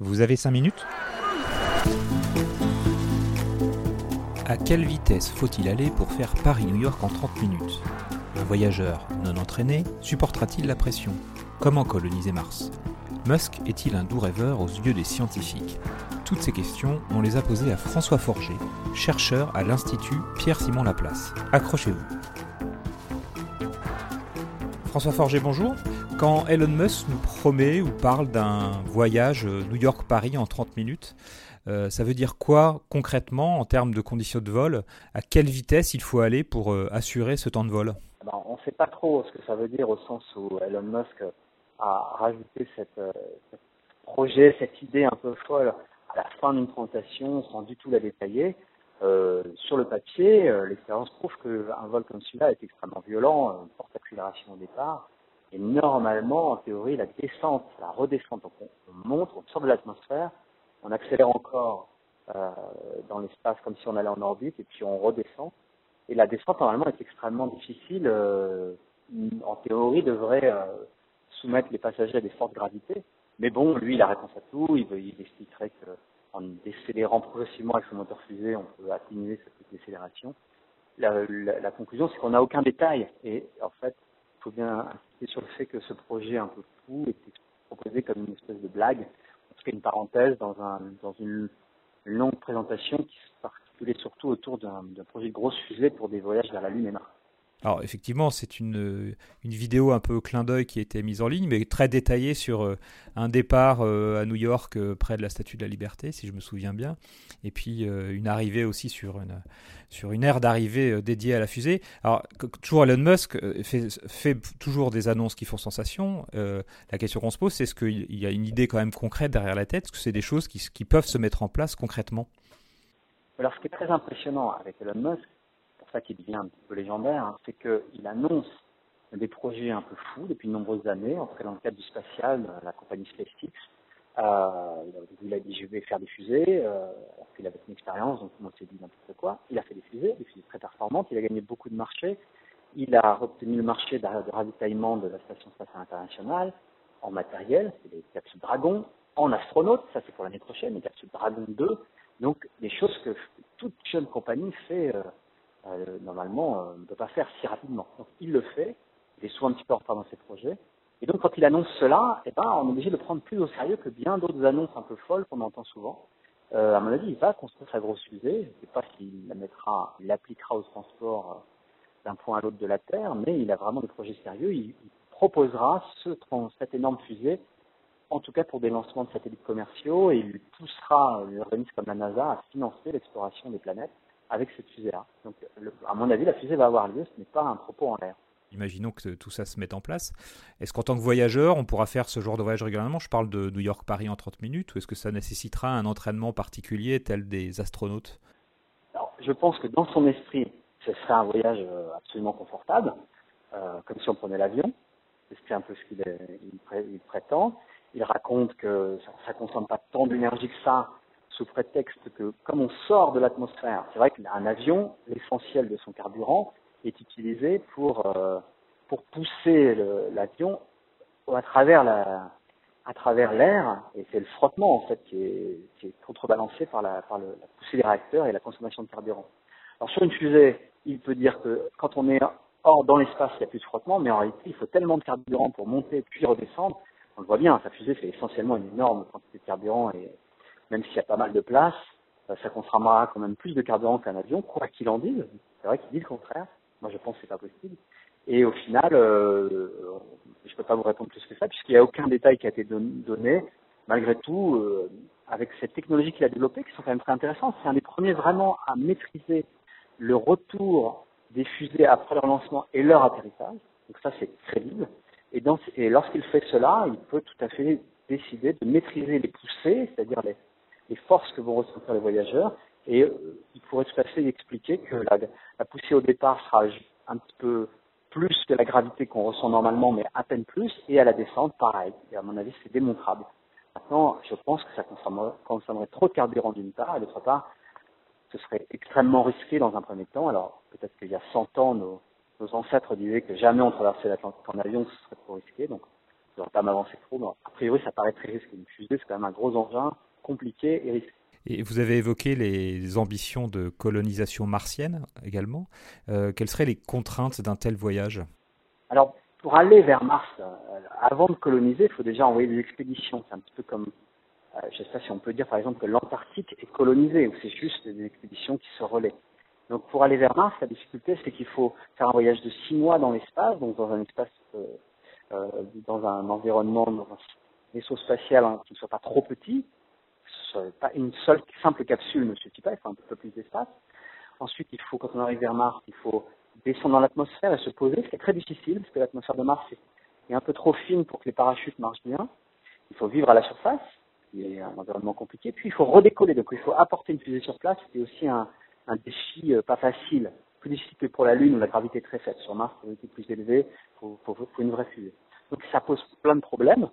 Vous avez 5 minutes? À quelle vitesse faut-il aller pour faire Paris-New York en 30 minutes? Un voyageur non entraîné supportera-t-il la pression? Comment coloniser Mars? Musk est-il un doux rêveur aux yeux des scientifiques? Toutes ces questions, on les a posées à François Forger, chercheur à l'Institut Pierre-Simon Laplace. Accrochez-vous. François Forger, bonjour. Quand Elon Musk nous promet ou parle d'un voyage New York-Paris en 30 minutes, euh, ça veut dire quoi concrètement en termes de conditions de vol? À quelle vitesse il faut aller pour euh, assurer ce temps de vol? Ben, On ne sait pas trop ce que ça veut dire au sens où Elon Musk a rajouté cette, euh, ce projet, cette idée un peu folle à la fin d'une présentation sans du tout la détailler. Sur le papier, l'expérience prouve qu'un vol comme celui-là est extrêmement violent, une forte accélération au départ, et normalement, en théorie, la descente, la redescente, donc on, monte, on sort de l'atmosphère, on accélère encore euh, dans l'espace comme si on allait en orbite, et puis on redescend. Et la descente, normalement, est extrêmement difficile. Euh, en théorie, devrait euh, soumettre les passagers à des fortes gravités. Mais bon, lui, il a réponse à tout. Il, expliquerait qu'en décélérant progressivement avec son moteur fusée, on peut atténuer cette décélération. La, la, conclusion, c'est qu'on n'a aucun détail. Et en fait, faut bien insister sur le fait que ce projet un peu fou était proposé comme une espèce de blague, en tout cas une parenthèse dans, un, dans une longue présentation qui s'articulait surtout autour d'un projet de grosse fusée pour des voyages vers la Lune et Mars. Alors effectivement, c'est une, une vidéo un peu clin d'œil qui a été mise en ligne, mais très détaillée sur euh, un départ euh, à New York euh, près de la Statue de la Liberté, si je me souviens bien, et puis une arrivée aussi sur une, sur une aire d'arrivée dédiée à la fusée. Alors toujours Elon Musk fait, fait toujours des annonces qui font sensation. la question qu'on se pose, c'est est-ce qu'il y a une idée quand même concrète derrière la tête? Est-ce que c'est des choses qui, qui peuvent se mettre en place concrètement? Alors ce qui est très impressionnant avec Elon Musk, ça qui devient un petit peu légendaire, hein, c'est qu'il annonce des projets un peu fous depuis de nombreuses années, en tout cas dans le cadre du spatial, euh, la compagnie SpaceX. Euh, il a dit je vais faire des fusées, euh, alors qu'il avait une expérience, donc moi s'est dit n'importe quoi. Il a fait des fusées, des fusées très performantes, il a gagné beaucoup de marchés. Il a obtenu le marché de, ravitaillement de la Station spatiale internationale en matériel, c'est des capsules Dragon, en astronaute, ça c'est pour l'année prochaine, les capsules Dragon 2. Donc des choses que toute jeune compagnie fait euh, euh, normalement, euh, ne peut pas faire si rapidement. Donc, il le fait. Il est souvent un petit peu en retard dans ses projets. Et donc, quand il annonce cela, eh ben, on est obligé de le prendre plus au sérieux que bien d'autres annonces un peu folles qu'on entend souvent. Euh, à mon avis, il va construire sa grosse fusée. Je ne sais pas s'il l'appliquera au transport euh, d'un point à l'autre de la Terre, mais il a vraiment des projets sérieux. Il, proposera ce, cette énorme fusée, en tout cas pour des lancements de satellites commerciaux, et il poussera les organismes comme la NASA à financer l'exploration des planètes avec cette fusée-là. Donc, à mon avis, la fusée va avoir lieu, ce n'est pas un propos en l'air. Imaginons que tout ça se mette en place. Est-ce qu'en tant que voyageur, on pourra faire ce genre de voyage régulièrement? Je parle de New York-Paris en 30 minutes, ou est-ce que ça nécessitera un entraînement particulier tel des astronautes? Je pense que dans son esprit, ce serait un voyage euh, absolument confortable, euh, comme si on prenait l'avion. C'est un peu ce qu'il prétend. Il raconte que ça ne consomme pas tant d'énergie que ça, sous prétexte que comme on sort de l'atmosphère, c'est vrai qu'un avion, l'essentiel de son carburant est utilisé pour, euh, pour pousser l'avion à travers la, à travers l'air, et c'est le frottement en fait qui est, contrebalancé par, la, par le, la poussée des réacteurs et la consommation de carburant. Alors sur une fusée, il peut dire que quand on est hors dans l'espace, il n'y a plus de frottement, mais en réalité, il faut tellement de carburant pour monter puis redescendre. On le voit bien, sa fusée, c'est essentiellement une énorme quantité de carburant et même s'il y a pas mal de place, euh, ça consommera quand même plus de carburant qu'un avion, quoi qu'il en dise. C'est vrai qu'il dit le contraire. Moi, je pense que c'est pas possible. Et au final, euh, je peux pas vous répondre plus que ça, puisqu'il n'y a aucun détail qui a été donné. Malgré tout, euh, avec cette technologie qu'il a développée, qui sont quand même très intéressantes, c'est un des premiers vraiment à maîtriser le retour des fusées après leur lancement et leur atterrissage. Donc ça, c'est crédible. Et, et lorsqu'il fait cela, il peut tout à fait décider de maîtriser les poussées, c'est-à-dire les, les, forces que vont ressentir les voyageurs, et euh, il pourrait tout à fait expliquer que la, poussée au départ sera un petit peu plus que la gravité qu'on ressent normalement, mais à peine plus, et à la descente, pareil. Et à mon avis, c'est démontrable. Maintenant, je pense que ça consommerait, trop de carburant d'une part, et d'autre part, ce serait extrêmement risqué dans un premier temps. Alors, peut-être qu'il y a 100 ans, nos, ancêtres disaient que jamais on traversait l'Atlantique en avion, ce serait trop risqué. Donc, je ne vais pas m'avancer trop. A priori, ça paraît très risqué. Une fusée, c'est quand même un gros engin, compliqué et risqué. Et vous avez évoqué les ambitions de colonisation martienne également. Euh, quelles seraient les contraintes d'un tel voyage? Alors, pour aller vers Mars, euh, avant de coloniser, il faut déjà envoyer des expéditions. C'est un petit peu comme, euh, je ne sais pas si on peut dire par exemple que l'Antarctique est colonisée, ou c'est juste des expéditions qui se relaient. Donc pour aller vers Mars, la difficulté, c'est qu'il faut faire un voyage de six mois dans l'espace, donc dans un espace, dans un environnement, dans un vaisseau spatial hein, qui ne soit pas trop petit. Pas une seule simple capsule ne suffit pas, il faut un peu plus d'espace. Ensuite, il faut, quand on arrive vers Mars, il faut descendre dans l'atmosphère et se poser, c'est très difficile parce que l'atmosphère de Mars est un peu trop fine pour que les parachutes marchent bien. Il faut vivre à la surface, qui est un environnement compliqué. Puis il faut redécoller, donc il faut apporter une fusée sur place, c'est aussi un, défi euh, pas facile, plus difficile que pour la Lune où la gravité est très faible. Sur Mars, la gravité est plus élevée, il faut, faut, faut, une vraie fusée. Donc ça pose plein de problèmes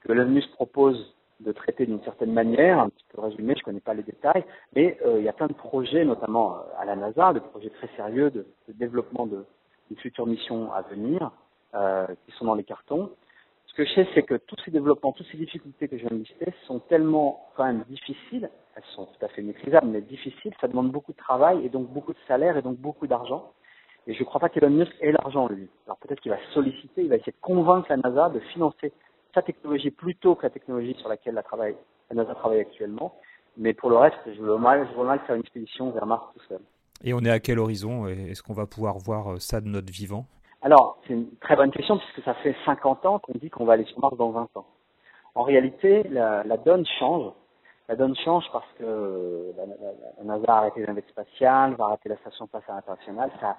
que Elon Musk propose de traiter d'une certaine manière, un petit peu résumé, je ne connais pas les détails, mais euh, il y a plein de projets, notamment euh, à la NASA, de projets très sérieux de, développement de, de, futures missions à venir, euh, qui sont dans les cartons. Ce que je sais, c'est que tous ces développements, toutes ces difficultés que je viens de lister sont tellement quand même difficiles, elles sont tout à fait maîtrisables, mais difficiles, ça demande beaucoup de travail et donc beaucoup de salaire et donc beaucoup d'argent. Et je ne crois pas qu'Elon Musk ait l'argent, lui. Alors peut-être qu'il va solliciter, il va essayer de convaincre la NASA de financer sa technologie plutôt que la technologie sur laquelle la, travaille, la NASA travaille actuellement. Mais pour le reste, je veux mal, je mal faire une expédition vers Mars tout seul. Et on est à quel horizon Est-ce qu'on va pouvoir voir euh, ça de notre vivant? Alors, c'est une très bonne question puisque ça fait 50 ans qu'on dit qu'on va aller sur Mars dans 20 ans. En réalité, la, la donne change. La donne change parce que la, la, la NASA a arrêté les navettes spatiales, va arrêter la station spatiale internationale. Ça,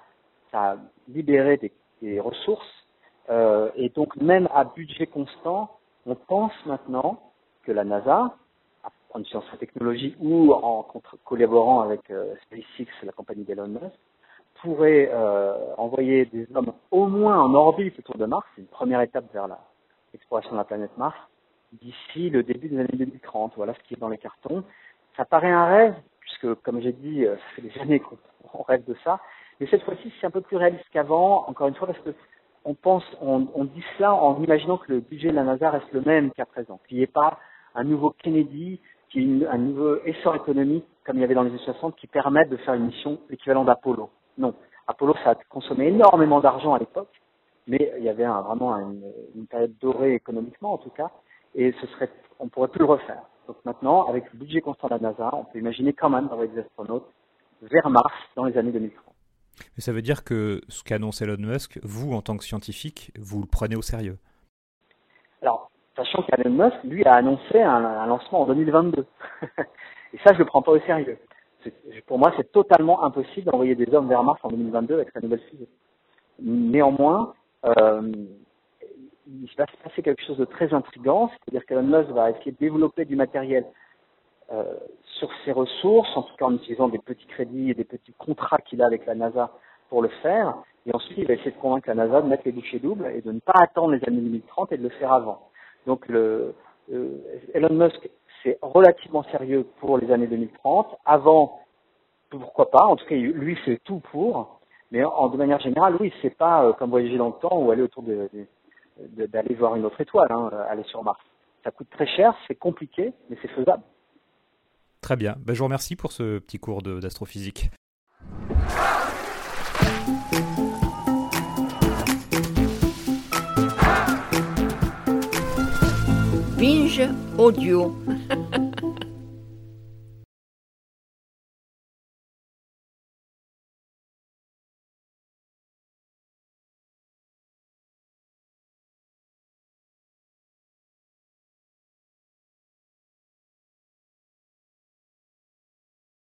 ça a libéré des, des ressources euh, et donc même à budget constant, on pense maintenant que la NASA, en utilisant sa technologie ou en collaborant avec euh, SpaceX, la compagnie d'Elon Musk, pourrait euh, envoyer des hommes au moins en orbite autour de Mars, c'est une première étape vers l'exploration de la planète Mars, d'ici le début des années 2030. Voilà ce qui est dans les cartons. Ça paraît un rêve, puisque comme j'ai dit, ça fait des années qu'on rêve de ça, mais cette fois-ci c'est un peu plus réaliste qu'avant, encore une fois, parce que on pense, on, dit cela en imaginant que le budget de la NASA reste le même qu'à présent, qu'il n'y ait pas un nouveau Kennedy, qu'il y ait un nouveau essor économique comme il y avait dans les années 60 qui permette de faire une mission équivalente d'Apollo. Non, Apollo ça a consommé énormément d'argent à l'époque, mais il y avait vraiment une, une, période dorée économiquement en tout cas, et ce serait, on pourrait plus le refaire. Donc maintenant, avec le budget constant de la NASA, on peut imaginer quand même d'envoyer des astronautes vers Mars dans les années 2030. Mais ça veut dire que ce qu'annonce Elon Musk, vous, en tant que scientifique, vous le prenez au sérieux Alors, sachant qu'Elon Musk, lui, a annoncé un, lancement en 2022. Et ça, je ne le prends pas au sérieux. Pour moi, c'est totalement impossible d'envoyer des hommes vers Mars en 2022 avec sa nouvelle fusée. Néanmoins, euh, il va se passer quelque chose de très intrigant, c'est-à-dire qu'Elon Musk va essayer de développer du matériel sur ses ressources, en tout cas en utilisant des petits crédits et des petits contrats qu'il a avec la NASA pour le faire. Et ensuite, il va essayer de convaincre la NASA de mettre les bouchées doubles et de ne pas attendre les années 2030 et de le faire avant. Donc, le, euh, Elon Musk, c'est relativement sérieux pour les années 2030. Avant, pourquoi pas En tout cas, lui, c'est tout pour. Mais en, de manière générale, oui, c'est pas euh, comme voyager dans le temps ou aller autour de, d'aller voir une autre étoile, hein, aller sur Mars. Ça coûte très cher, c'est compliqué, mais c'est faisable. Très bien. Ben, je vous remercie pour ce petit cours d'astrophysique. Binge audio.